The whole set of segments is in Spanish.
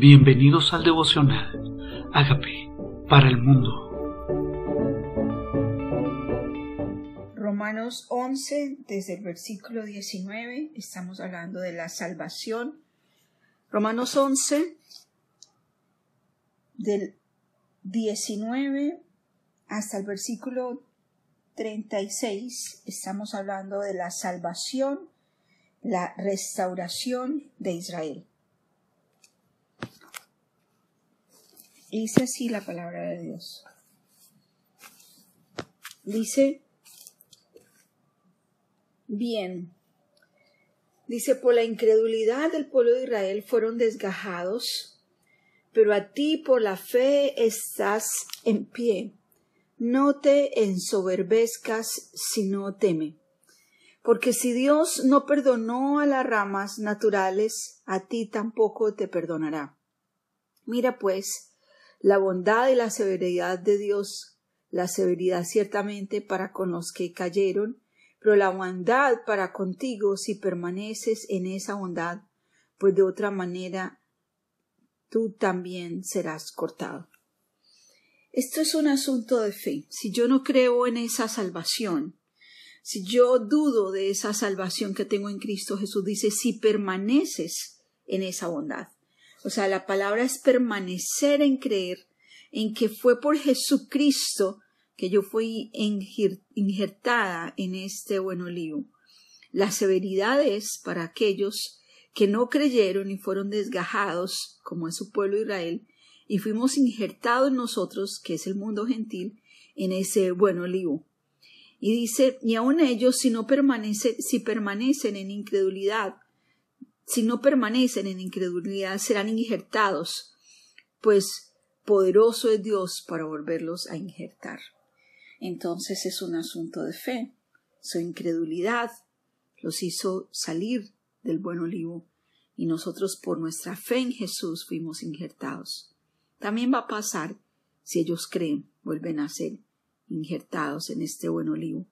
Bienvenidos al devocional. Hágame para el mundo. Romanos 11, desde el versículo 19, estamos hablando de la salvación. Romanos 11, del 19 hasta el versículo 36, estamos hablando de la salvación, la restauración de Israel. Dice así la palabra de Dios. Dice, bien, dice, por la incredulidad del pueblo de Israel fueron desgajados, pero a ti por la fe estás en pie. No te ensoberbezcas, sino teme. Porque si Dios no perdonó a las ramas naturales, a ti tampoco te perdonará. Mira pues, la bondad y la severidad de Dios, la severidad ciertamente para con los que cayeron, pero la bondad para contigo si permaneces en esa bondad, pues de otra manera tú también serás cortado. Esto es un asunto de fe. Si yo no creo en esa salvación, si yo dudo de esa salvación que tengo en Cristo, Jesús dice, si permaneces en esa bondad. O sea, la palabra es permanecer en creer en que fue por Jesucristo que yo fui injertada en este buen olivo. La severidad es para aquellos que no creyeron y fueron desgajados, como es su pueblo Israel, y fuimos injertados nosotros, que es el mundo gentil, en ese buen olivo. Y dice, y aun ellos, si no si permanecen en incredulidad, si no permanecen en incredulidad, serán injertados, pues poderoso es Dios para volverlos a injertar. Entonces es un asunto de fe. Su incredulidad los hizo salir del buen olivo y nosotros por nuestra fe en Jesús fuimos injertados. También va a pasar si ellos creen, vuelven a ser injertados en este buen olivo.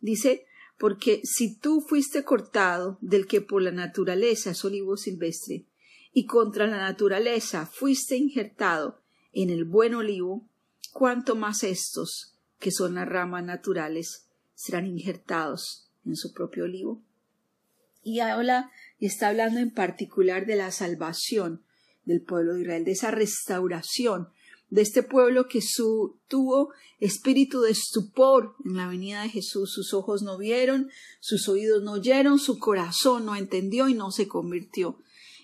Dice, porque si tú fuiste cortado del que por la naturaleza es olivo silvestre, y contra la naturaleza fuiste injertado en el buen olivo, cuanto más estos, que son las ramas naturales, serán injertados en su propio olivo. Y habla y está hablando en particular de la salvación del pueblo de Israel, de esa restauración de este pueblo que su, tuvo espíritu de estupor en la venida de Jesús. Sus ojos no vieron, sus oídos no oyeron, su corazón no entendió y no se convirtió.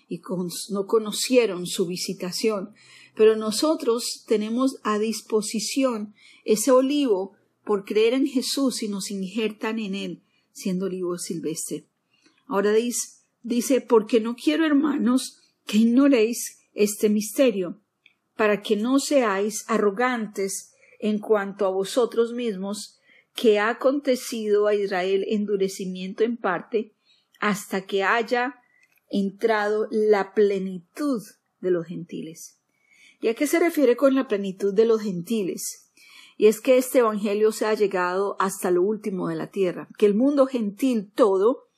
Y no conocieron su visitación. Pero nosotros tenemos a disposición ese olivo por creer en Jesús y nos injertan en él, siendo olivo silvestre. Ahora dice, dice, porque no quiero, hermanos, que ignoréis este misterio para que no seáis arrogantes en cuanto a vosotros mismos, que ha acontecido a Israel endurecimiento en parte, hasta que haya entrado la plenitud de los gentiles. ¿Y a qué se refiere con la plenitud de los gentiles? Y es que este Evangelio se ha llegado hasta lo último de la tierra, que el mundo gentil todo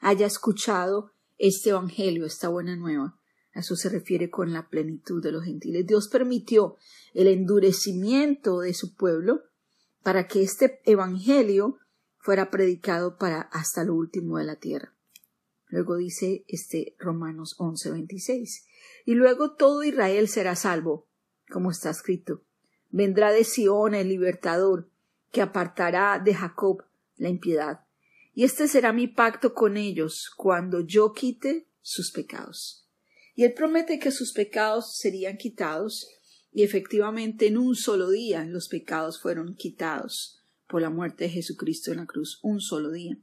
haya escuchado este Evangelio, esta buena nueva eso se refiere con la plenitud de los gentiles. Dios permitió el endurecimiento de su pueblo para que este evangelio fuera predicado para hasta lo último de la tierra. Luego dice este Romanos 11:26. Y luego todo Israel será salvo, como está escrito. Vendrá de Sión el libertador, que apartará de Jacob la impiedad. Y este será mi pacto con ellos cuando yo quite sus pecados. Y él promete que sus pecados serían quitados, y efectivamente en un solo día los pecados fueron quitados por la muerte de Jesucristo en la cruz, un solo día.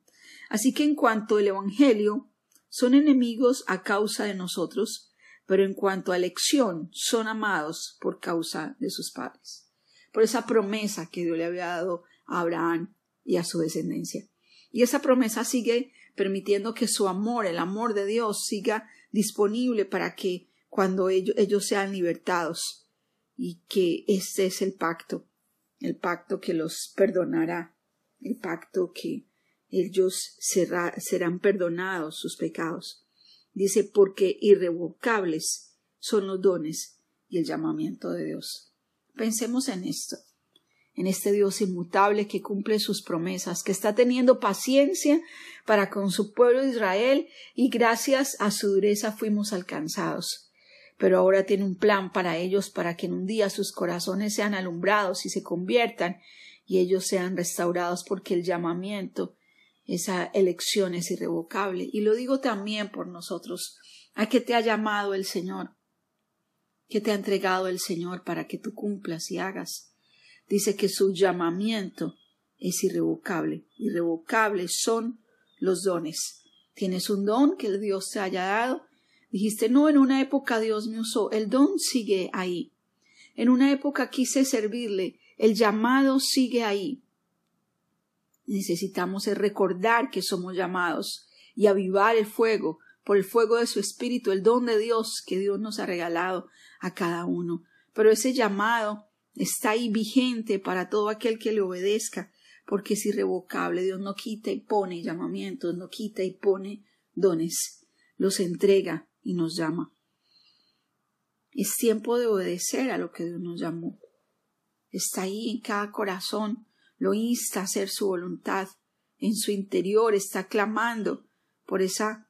Así que en cuanto al Evangelio, son enemigos a causa de nosotros, pero en cuanto a elección, son amados por causa de sus padres, por esa promesa que Dios le había dado a Abraham y a su descendencia. Y esa promesa sigue permitiendo que su amor, el amor de Dios, siga disponible para que cuando ellos, sean libertados y que este es el pacto, el pacto que los perdonará, el pacto que ellos serán perdonados sus pecados. Dice, porque irrevocables son los dones y el llamamiento de Dios. Pensemos en esto, en este Dios inmutable que cumple sus promesas, que está teniendo paciencia para con su pueblo Israel y gracias a su dureza fuimos alcanzados. Pero ahora tiene un plan para ellos para que en un día sus corazones sean alumbrados y se conviertan y ellos sean restaurados porque el llamamiento, esa elección es irrevocable. Y lo digo también por nosotros, a que te ha llamado el Señor que te ha entregado el Señor para que tú cumplas y hagas. Dice que su llamamiento es irrevocable. Irrevocables son los dones. Tienes un don que Dios te haya dado. Dijiste, no, en una época Dios me usó. El don sigue ahí. En una época quise servirle. El llamado sigue ahí. Necesitamos recordar que somos llamados y avivar el fuego por el fuego de su espíritu, el don de Dios que Dios nos ha regalado a cada uno. Pero ese llamado está ahí vigente para todo aquel que le obedezca, porque es irrevocable. Dios no quita y pone llamamientos, no quita y pone dones, los entrega y nos llama. Es tiempo de obedecer a lo que Dios nos llamó. Está ahí en cada corazón, lo insta a hacer su voluntad. En su interior está clamando por esa,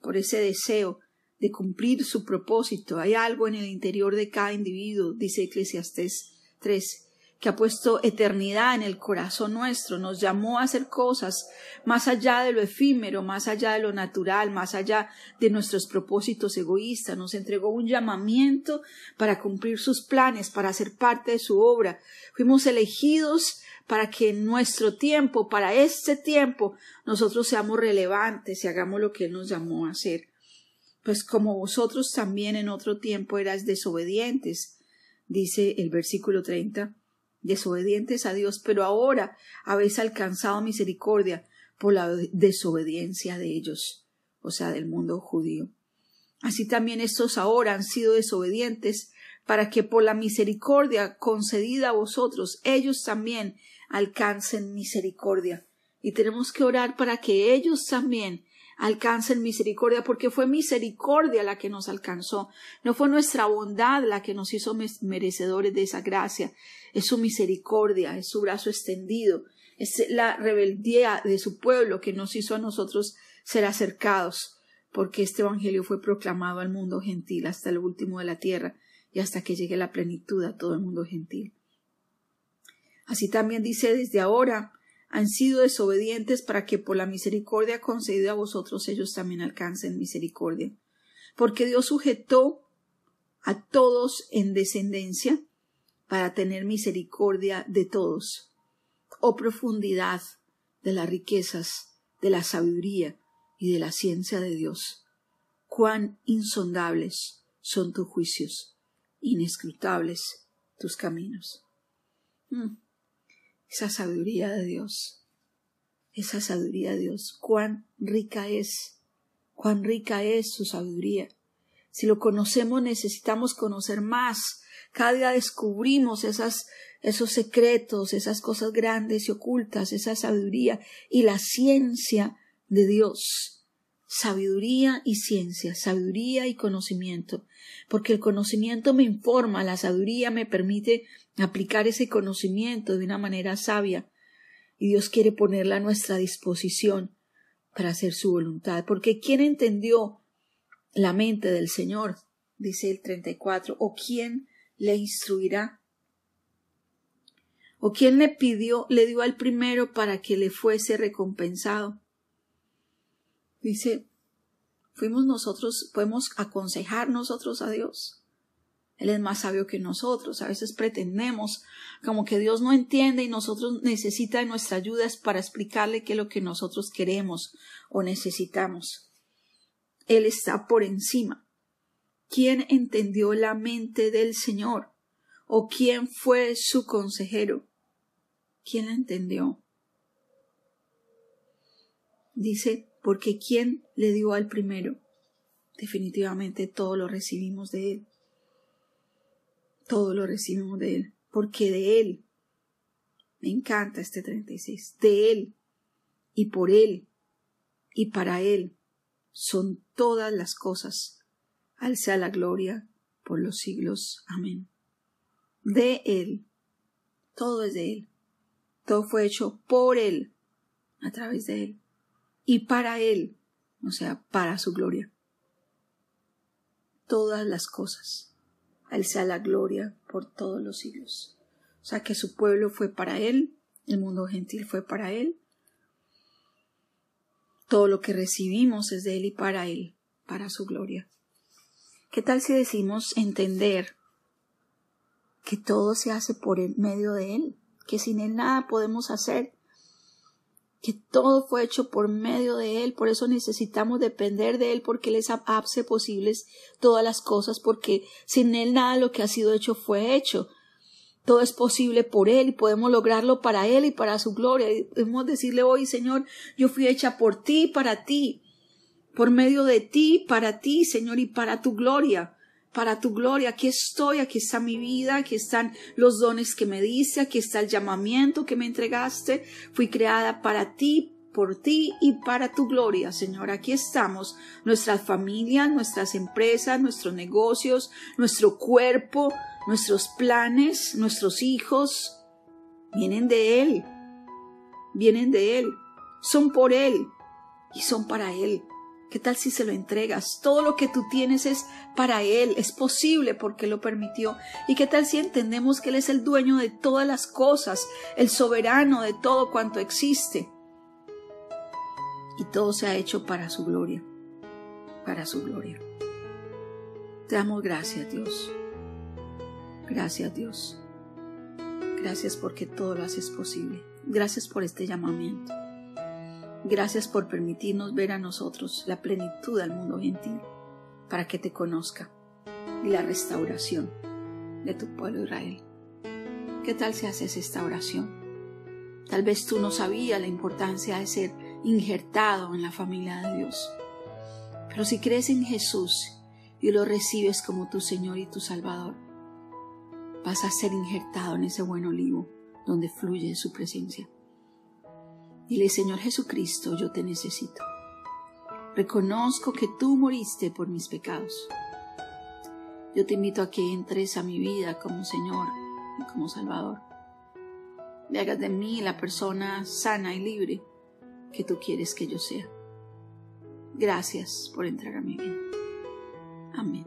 por ese deseo de cumplir su propósito. Hay algo en el interior de cada individuo, dice Eclesiastés 3, que ha puesto eternidad en el corazón nuestro, nos llamó a hacer cosas más allá de lo efímero, más allá de lo natural, más allá de nuestros propósitos egoístas, nos entregó un llamamiento para cumplir sus planes, para ser parte de su obra. Fuimos elegidos para que en nuestro tiempo, para este tiempo, nosotros seamos relevantes y hagamos lo que Él nos llamó a hacer pues como vosotros también en otro tiempo eras desobedientes, dice el versículo 30, desobedientes a Dios, pero ahora habéis alcanzado misericordia por la desobediencia de ellos, o sea, del mundo judío. Así también estos ahora han sido desobedientes para que por la misericordia concedida a vosotros ellos también alcancen misericordia. Y tenemos que orar para que ellos también alcancen misericordia, porque fue misericordia la que nos alcanzó, no fue nuestra bondad la que nos hizo merecedores de esa gracia, es su misericordia, es su brazo extendido, es la rebeldía de su pueblo que nos hizo a nosotros ser acercados, porque este Evangelio fue proclamado al mundo gentil hasta el último de la tierra y hasta que llegue la plenitud a todo el mundo gentil. Así también dice desde ahora han sido desobedientes para que por la misericordia concedida a vosotros ellos también alcancen misericordia. Porque Dios sujetó a todos en descendencia para tener misericordia de todos. Oh profundidad de las riquezas, de la sabiduría y de la ciencia de Dios. Cuán insondables son tus juicios, inescrutables tus caminos. Mm esa sabiduría de Dios, esa sabiduría de Dios, cuán rica es, cuán rica es su sabiduría. Si lo conocemos necesitamos conocer más. Cada día descubrimos esas, esos secretos, esas cosas grandes y ocultas, esa sabiduría y la ciencia de Dios sabiduría y ciencia, sabiduría y conocimiento, porque el conocimiento me informa, la sabiduría me permite aplicar ese conocimiento de una manera sabia, y Dios quiere ponerla a nuestra disposición para hacer su voluntad, porque ¿quién entendió la mente del Señor? dice el 34, o quién le instruirá? ¿O quién le pidió, le dio al primero para que le fuese recompensado? Dice, fuimos nosotros, podemos aconsejar nosotros a Dios. Él es más sabio que nosotros. A veces pretendemos como que Dios no entiende y nosotros necesita de nuestra ayuda para explicarle qué es lo que nosotros queremos o necesitamos. Él está por encima. ¿Quién entendió la mente del Señor? ¿O quién fue su consejero? ¿Quién la entendió? Dice, porque ¿quién le dio al primero? Definitivamente todo lo recibimos de Él. Todo lo recibimos de Él, porque de Él, me encanta este 36, de Él y por Él y para Él son todas las cosas. Al sea la gloria por los siglos. Amén. De Él. Todo es de Él. Todo fue hecho por Él, a través de Él. Y para Él, o sea, para su gloria. Todas las cosas. A sea la gloria por todos los siglos. O sea que su pueblo fue para Él, el mundo gentil fue para Él. Todo lo que recibimos es de Él y para Él, para su gloria. ¿Qué tal si decimos entender que todo se hace por el medio de Él? Que sin Él nada podemos hacer. Que todo fue hecho por medio de Él. Por eso necesitamos depender de Él porque Él es posibles todas las cosas porque sin Él nada lo que ha sido hecho fue hecho. Todo es posible por Él y podemos lograrlo para Él y para su gloria. Y podemos decirle hoy, Señor, yo fui hecha por ti, para ti por medio de ti, para ti, Señor, y para tu gloria, para tu gloria. Aquí estoy, aquí está mi vida, aquí están los dones que me diste, aquí está el llamamiento que me entregaste. Fui creada para ti, por ti y para tu gloria, Señor. Aquí estamos, nuestras familias, nuestras empresas, nuestros negocios, nuestro cuerpo, nuestros planes, nuestros hijos, vienen de Él, vienen de Él, son por Él y son para Él. ¿Qué tal si se lo entregas? Todo lo que tú tienes es para Él, es posible porque lo permitió. ¿Y qué tal si entendemos que Él es el dueño de todas las cosas, el soberano de todo cuanto existe? Y todo se ha hecho para su gloria, para su gloria. Te damos gracias, Dios. Gracias, Dios. Gracias porque todo lo haces posible. Gracias por este llamamiento. Gracias por permitirnos ver a nosotros la plenitud del mundo gentil para que te conozca y la restauración de tu pueblo Israel. ¿Qué tal si haces esta oración? Tal vez tú no sabías la importancia de ser injertado en la familia de Dios. Pero si crees en Jesús y lo recibes como tu Señor y tu Salvador, vas a ser injertado en ese buen olivo donde fluye su presencia. Dile, Señor Jesucristo, yo te necesito. Reconozco que tú moriste por mis pecados. Yo te invito a que entres a mi vida como Señor y como Salvador. Me hagas de mí la persona sana y libre que tú quieres que yo sea. Gracias por entrar a mi vida. Amén.